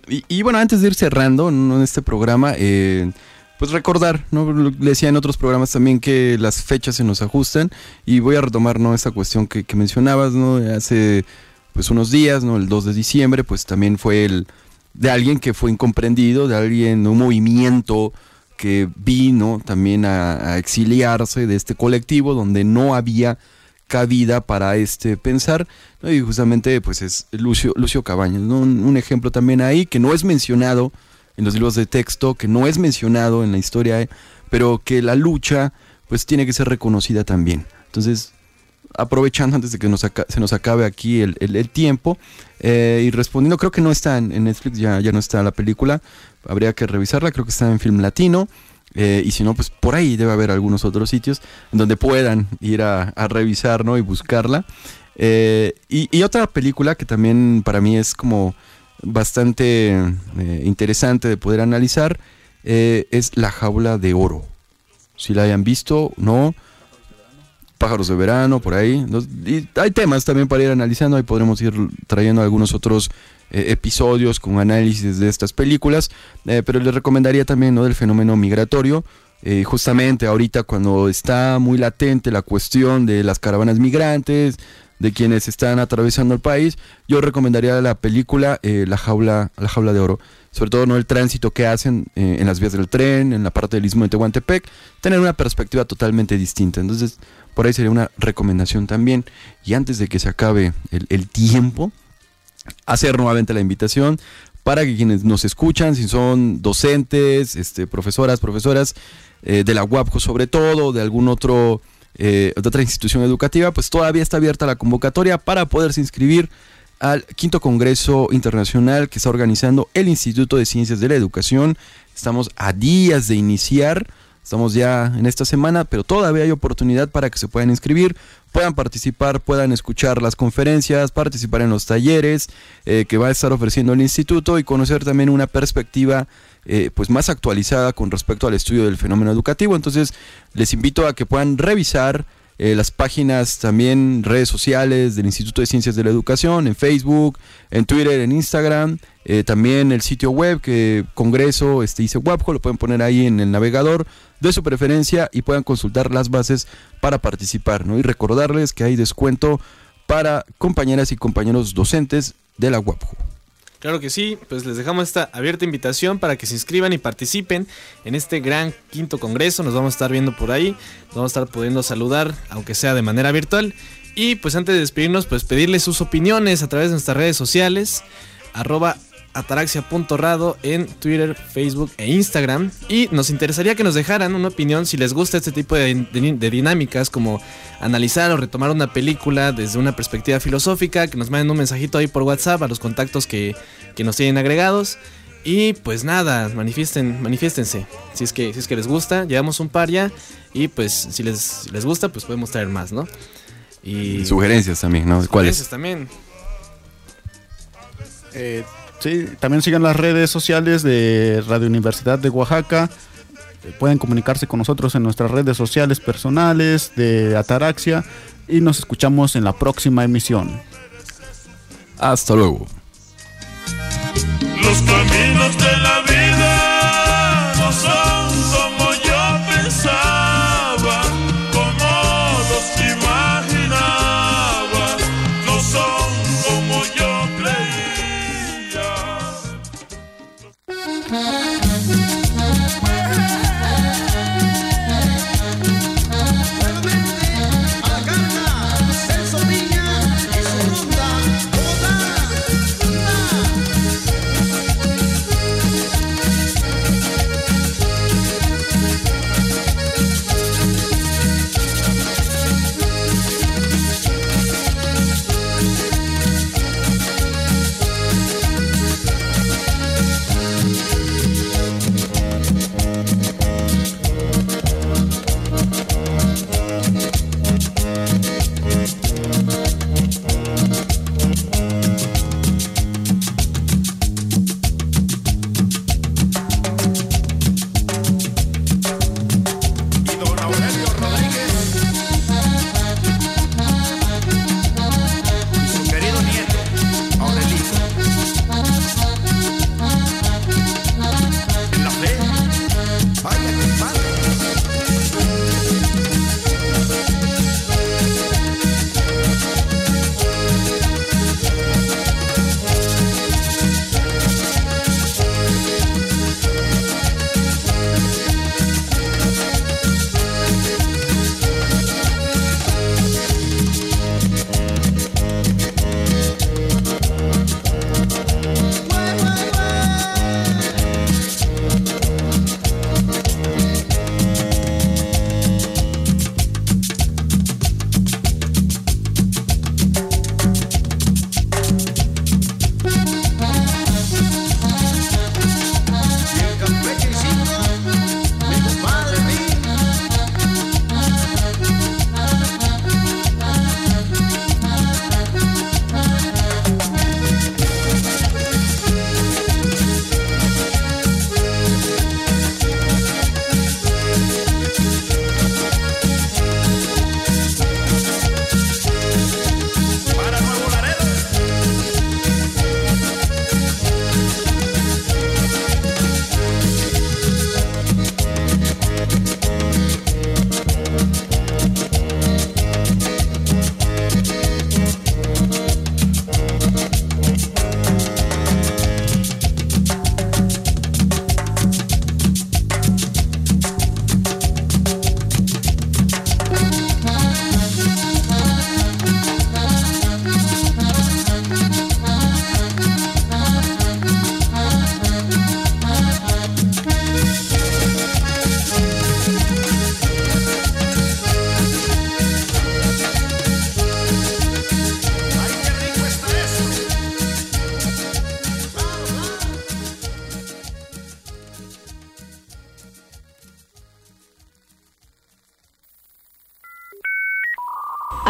Y, y bueno, antes de ir cerrando ¿no? en este programa, eh, pues recordar, ¿no? Le decía en otros programas también que las fechas se nos ajustan y voy a retomar, ¿no? Esta cuestión que, que mencionabas, ¿no? Hace pues unos días, ¿no? El 2 de diciembre, pues también fue el de alguien que fue incomprendido, de alguien, un movimiento que vino también a, exiliarse de este colectivo donde no había cabida para este pensar y justamente pues es Lucio, Lucio Cabañas, un, un ejemplo también ahí que no es mencionado en los libros de texto, que no es mencionado en la historia, eh, pero que la lucha pues tiene que ser reconocida también. Entonces, aprovechando antes de que se nos acabe aquí el, tiempo eh, y respondiendo, creo que no está en, Netflix, ya, ya no está la película, habría que revisarla, creo que está en Film Latino. eh, y si no, pues por ahí debe haber algunos otros sitios donde puedan ir a, revisar ¿no? y buscarla. Eh, y, otra película que también para mí es como bastante interesante de poder analizar es La Jaula de Oro. Si la hayan visto, no. Pájaros de verano, por ahí. Hay temas también para ir analizando. Ahí podremos ir trayendo algunos otros eh, episodios con análisis de estas películas. Eh, pero les recomendaría también ¿no? del fenómeno migratorio. Eh, justamente ahorita cuando está muy latente la cuestión de las caravanas migrantes, de quienes están atravesando el país, yo recomendaría la película La Jaula, La Jaula de Oro. Sobre todo no el tránsito que hacen en las vías del tren, en la parte del istmo de Tehuantepec, tener una perspectiva totalmente distinta. Entonces, por ahí sería una recomendación también. Y antes de que se acabe el, tiempo, hacer nuevamente la invitación para que quienes nos escuchan, si son docentes, este, profesoras, profesoras eh, de la UAPJO sobre todo, de algún otro, eh, de otra institución educativa, pues todavía está abierta la convocatoria para poderse inscribir al quinto Congreso Internacional que está organizando el Instituto de Ciencias de la Educación. Estamos a días de iniciar, estamos ya en esta semana, pero todavía hay oportunidad para que se puedan inscribir, puedan participar, puedan escuchar las conferencias, participar en los talleres eh, que va a estar ofreciendo el instituto y conocer también una perspectiva eh, pues más actualizada con respecto al estudio del fenómeno educativo. Entonces les invito a que puedan revisar eh, las páginas también, redes sociales del Instituto de Ciencias de la Educación, en Facebook, en Twitter, en Instagram, eh, también el sitio web que Congreso este, dice WAPJO, lo pueden poner ahí en el navegador de su preferencia y puedan consultar las bases para participar, ¿no? Y recordarles que hay descuento para compañeras y compañeros docentes de la WAPJO. Claro que sí, pues les dejamos esta abierta invitación para que se inscriban y participen en este gran quinto congreso. Nos vamos a estar viendo por ahí, nos vamos a estar pudiendo saludar, aunque sea de manera virtual. Y pues antes de despedirnos, pues pedirles sus opiniones a través de nuestras redes sociales, arroba ataraxia.rado en Twitter, Facebook e Instagram. Y nos interesaría que nos dejaran una opinión si les gusta este tipo de, de- de dinámicas, como analizar o retomar una película desde una perspectiva filosófica, que nos manden un mensajito ahí por WhatsApp a los contactos que, que nos tienen agregados. Y pues nada, manifiesten, manifiéstense. Si es que, si es que les gusta, llevamos un par ya. Y pues si les, si les gusta, pues podemos traer más, ¿no? Y Sugerencias también, ¿no? ¿Cuáles? sugerencias también. Eh, sí, también sigan las redes sociales de Radio Universidad de Oaxaca. Eh, Pueden comunicarse con nosotros en nuestras redes sociales personales de Ataraxia y nos escuchamos en la próxima emisión. Hasta luego. Los caminos de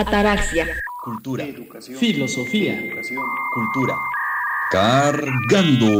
Ataraxia. Cultura. Filosofía. Cultura. Cargando.